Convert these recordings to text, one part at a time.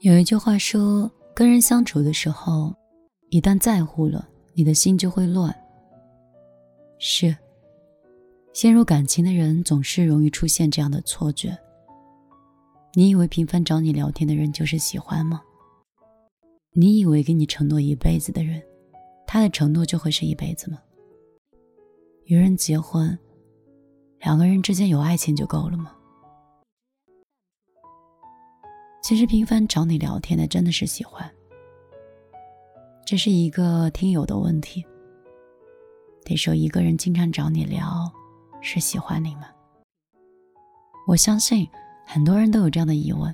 有一句话说，跟人相处的时候，一旦在乎了，你的心就会乱。是，陷入感情的人总是容易出现这样的错觉。你以为频繁找你聊天的人就是喜欢吗？你以为给你承诺一辈子的人，他的承诺就会是一辈子吗？与人结婚，两个人之间有爱情就够了吗？其实频繁找你聊天的真的是喜欢，这是一个听友的问题。得说一个人经常找你聊，是喜欢你吗？我相信很多人都有这样的疑问：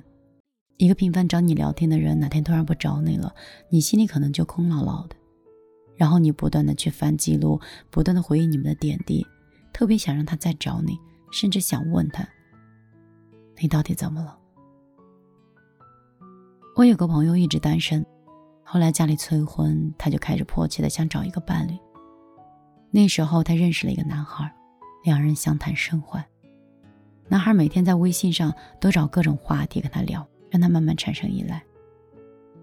一个频繁找你聊天的人，哪天突然不找你了，你心里可能就空落落的。然后你不断的去翻记录，不断的回忆你们的点滴，特别想让他再找你，甚至想问他：你到底怎么了？我有个朋友一直单身，后来家里催婚，他就开始迫切的想找一个伴侣。那时候他认识了一个男孩，两人相谈甚欢。男孩每天在微信上都找各种话题跟他聊，让他慢慢产生依赖。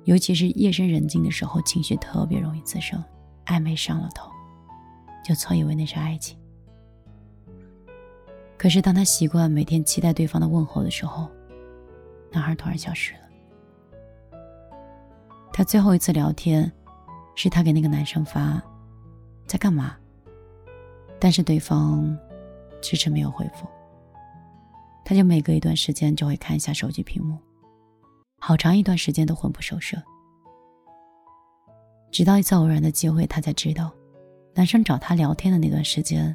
尤其是夜深人静的时候，情绪特别容易滋生，暧昧上了头，就错以为那是爱情。可是当他习惯每天期待对方的问候的时候，男孩突然消失了。他最后一次聊天，是他给那个男生发，在干嘛？但是对方迟迟没有回复。他就每隔一段时间就会看一下手机屏幕，好长一段时间都魂不守舍。直到一次偶然的机会，他才知道，男生找他聊天的那段时间，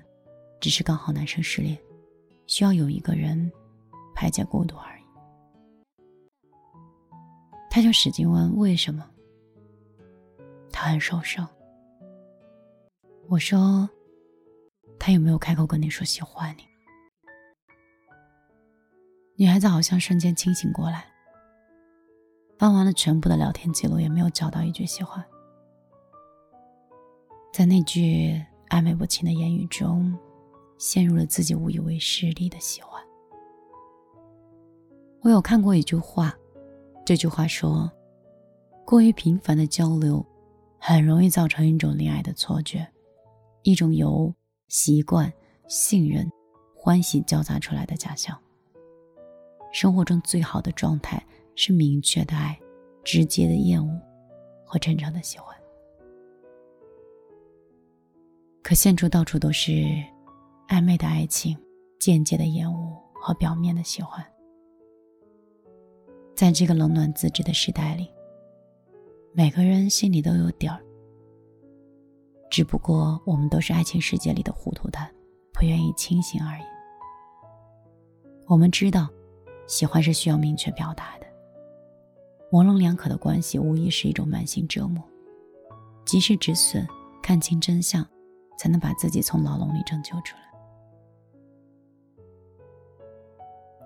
只是刚好男生失恋，需要有一个人排解孤独而已。他就使劲问为什么。他很受伤。我说：“他有没有开口跟你说喜欢你？”女孩子好像瞬间清醒过来，翻完了全部的聊天记录，也没有找到一句喜欢。在那句暧昧不清的言语中，陷入了自己误以为势利的喜欢。我有看过一句话。这句话说：“过于频繁的交流，很容易造成一种恋爱的错觉，一种由习惯、信任、欢喜交杂出来的假象。生活中最好的状态是明确的爱、直接的厌恶和真诚的喜欢。可现出到处都是暧昧的爱情、间接的厌恶和表面的喜欢。”在这个冷暖自知的时代里，每个人心里都有底儿。只不过我们都是爱情世界里的糊涂蛋，不愿意清醒而已。我们知道，喜欢是需要明确表达的。模棱两可的关系无疑是一种慢性折磨。及时止损，看清真相，才能把自己从牢笼里拯救出来。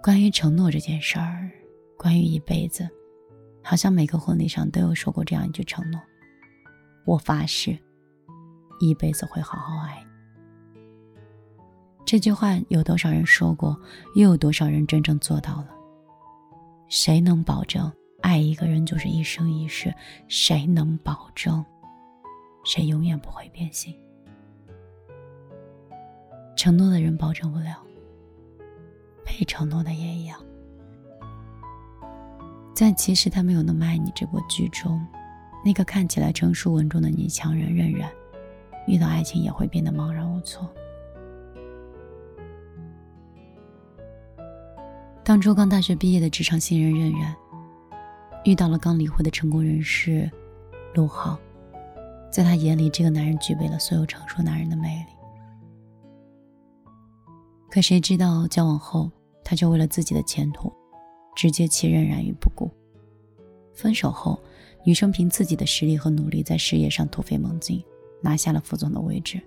关于承诺这件事儿。关于一辈子，好像每个婚礼上都有说过这样一句承诺：“我发誓，一辈子会好好爱你。”这句话有多少人说过？又有多少人真正做到了？谁能保证爱一个人就是一生一世？谁能保证谁永远不会变心？承诺的人保证不了，被承诺的也一样。在其实他没有那么爱你这部剧中，那个看起来成熟稳重的女强人任然，遇到爱情也会变得茫然无措。当初刚大学毕业的职场新人任然，遇到了刚离婚的成功人士陆浩，在他眼里，这个男人具备了所有成熟男人的魅力。可谁知道交往后，他就为了自己的前途。直接弃任然于不顾。分手后，女生凭自己的实力和努力在事业上突飞猛进，拿下了副总的位置，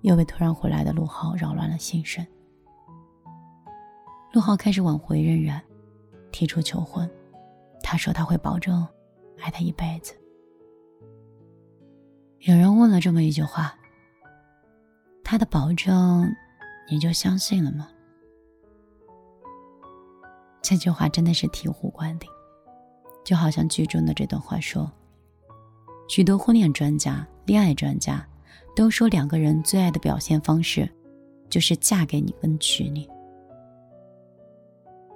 又被突然回来的陆浩扰乱了心神。陆浩开始挽回任然，提出求婚。他说他会保证爱她一辈子。有人问了这么一句话：“他的保证，你就相信了吗？”这句话真的是醍醐灌顶，就好像剧中的这段话说：许多婚恋专家、恋爱专家都说，两个人最爱的表现方式，就是嫁给你跟娶你。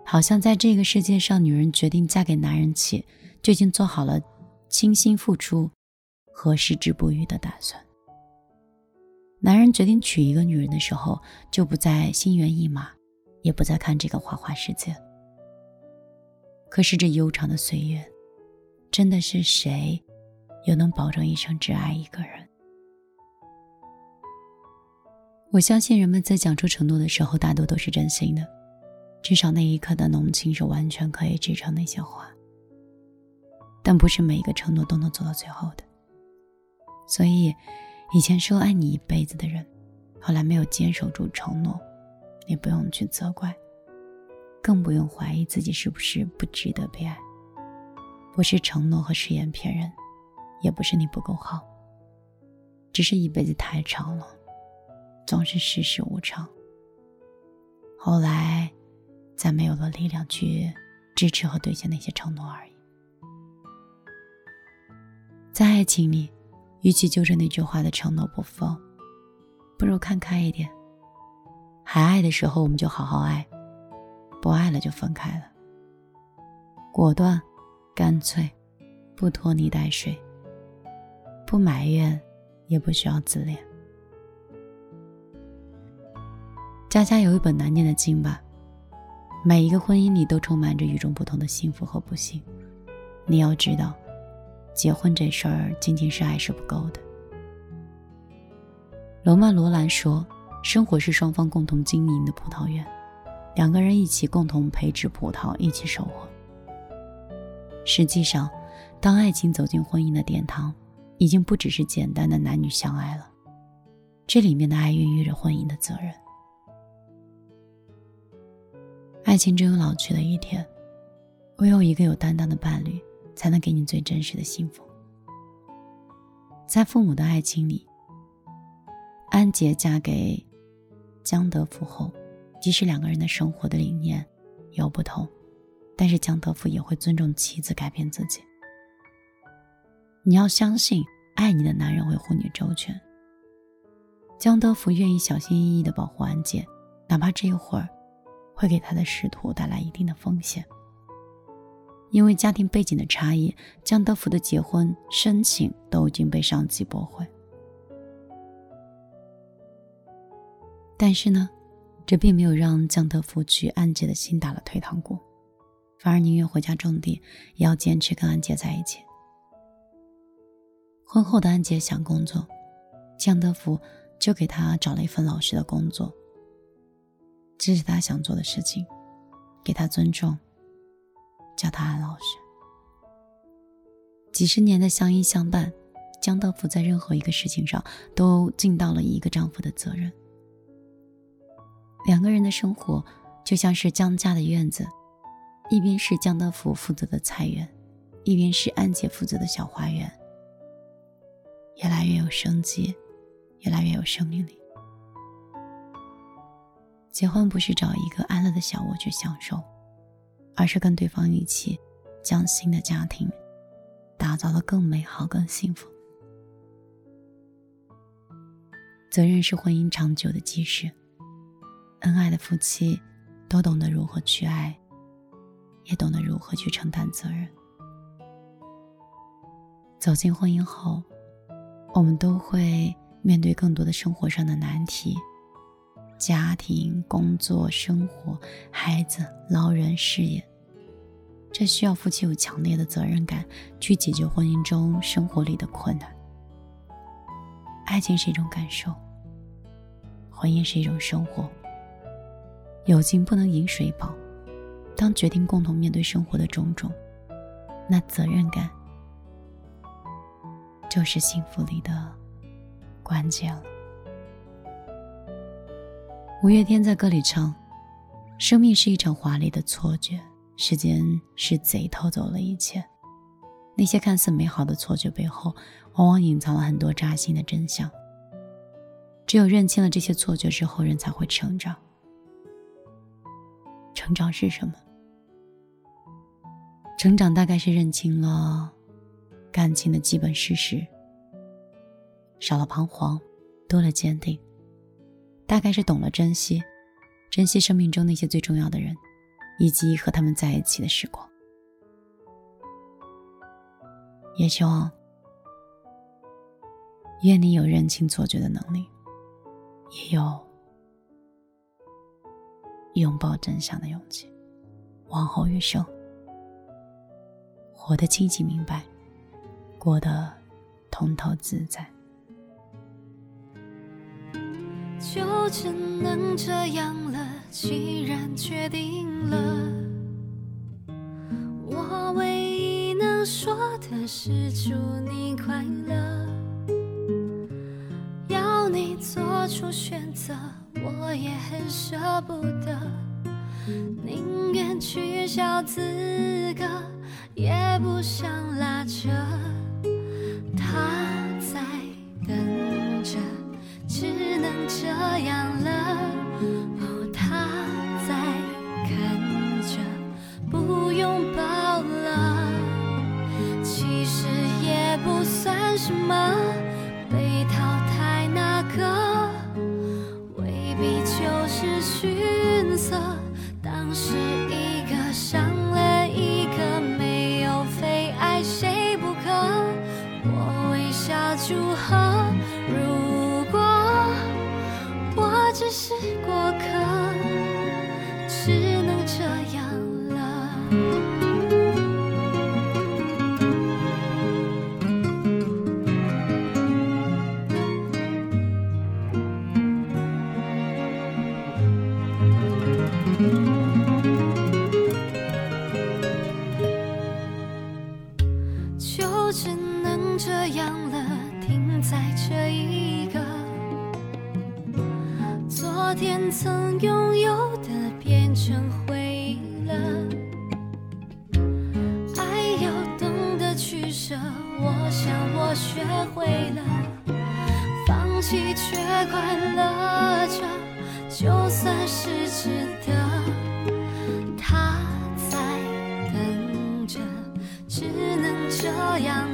好像在这个世界上，女人决定嫁给男人起，就已经做好了倾心付出和矢志不渝的打算。男人决定娶一个女人的时候，就不再心猿意马，也不再看这个花花世界。可是这悠长的岁月，真的是谁，又能保证一生只爱一个人？我相信人们在讲出承诺的时候，大多都是真心的，至少那一刻的浓情是完全可以支撑那些话。但不是每一个承诺都能做到最后的，所以。以前说爱你一辈子的人，后来没有坚守住承诺，你不用去责怪，更不用怀疑自己是不是不值得被爱。不是承诺和誓言骗人，也不是你不够好，只是一辈子太长了，总是世事无常。后来，再没有了力量去支持和兑现那些承诺而已。在爱情里。与其揪着那句话的承诺不放，不如看开一点。还爱的时候，我们就好好爱；不爱了，就分开了。果断、干脆，不拖泥带水，不埋怨，也不需要自恋。家家有一本难念的经吧。每一个婚姻里都充满着与众不同的幸福和不幸。你要知道。结婚这事儿，仅仅是爱是不够的。罗曼·罗兰说：“生活是双方共同经营的葡萄园，两个人一起共同培植葡萄，一起收获。”实际上，当爱情走进婚姻的殿堂，已经不只是简单的男女相爱了，这里面的爱孕育着婚姻的责任。爱情只有老去的一天，唯有一个有担当的伴侣。才能给你最真实的幸福。在父母的爱情里，安杰嫁给江德福后，即使两个人的生活的理念有不同，但是江德福也会尊重妻子改变自己。你要相信，爱你的男人会护你周全。江德福愿意小心翼翼的保护安杰，哪怕这一会儿会给他的仕途带来一定的风险。因为家庭背景的差异，江德福的结婚申请都已经被上级驳回。但是呢，这并没有让江德福去安杰的心打了退堂鼓，反而宁愿回家种地，也要坚持跟安杰在一起。婚后的安杰想工作，江德福就给他找了一份老师的工作，支持他想做的事情，给他尊重。叫他安老师。几十年的相依相伴，江德福在任何一个事情上都尽到了一个丈夫的责任。两个人的生活就像是江家的院子，一边是江德福负责的菜园，一边是安杰负责的小花园，越来越有生机，越来越有生命力。结婚不是找一个安乐的小窝去享受。而是跟对方一起，将新的家庭打造的更美好、更幸福。责任是婚姻长久的基石。恩爱的夫妻都懂得如何去爱，也懂得如何去承担责任。走进婚姻后，我们都会面对更多的生活上的难题。家庭、工作、生活、孩子、老人、事业，这需要夫妻有强烈的责任感去解决婚姻中生活里的困难。爱情是一种感受，婚姻是一种生活。有情不能饮水饱，当决定共同面对生活的种种，那责任感就是幸福里的关键了。五月天在歌里唱：“生命是一场华丽的错觉，时间是贼偷走了一切。那些看似美好的错觉背后，往往隐藏了很多扎心的真相。只有认清了这些错觉之后，人才会成长。成长是什么？成长大概是认清了感情的基本事实，少了彷徨，多了坚定。大概是懂了珍惜，珍惜生命中那些最重要的人，以及和他们在一起的时光。也希望，愿你有认清错觉的能力，也有拥抱真相的勇气。往后余生，活得清晰明白，过得通透自在。就只能这样了，既然决定了，我唯一能说的是祝你快乐。要你做出选择，我也很舍不得，宁愿取消资格，也不想拉扯。他在等着。只能这样了。哦，他在看着，不拥抱了。其实也不算什么，只能这样了。就只能这样了，停在这一个。昨天曾拥有的变成回忆了，爱要懂得取舍，我想我学会了，放弃却快乐着，就算是值得。他在等着，只能这样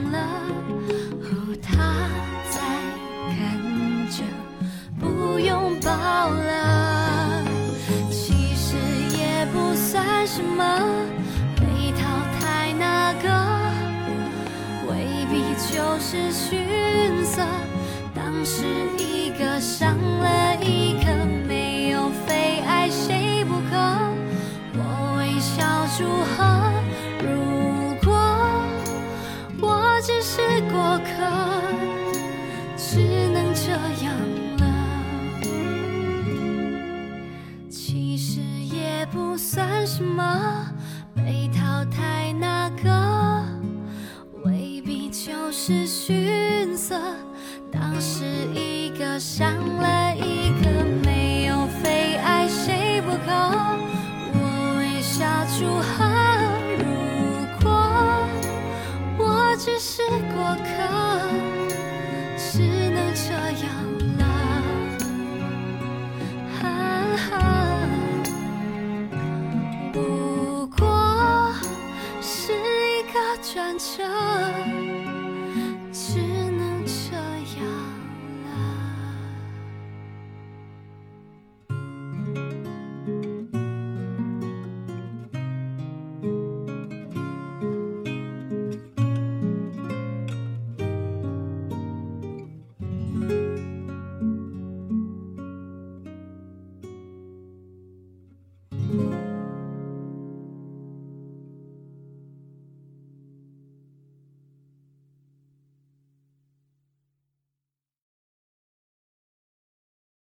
是逊色。当时一个伤了一个，没有非爱谁不可。我微笑祝贺。如果我只是过客，想了一个，没有非爱谁不可。我微笑祝贺，如果我只是过客。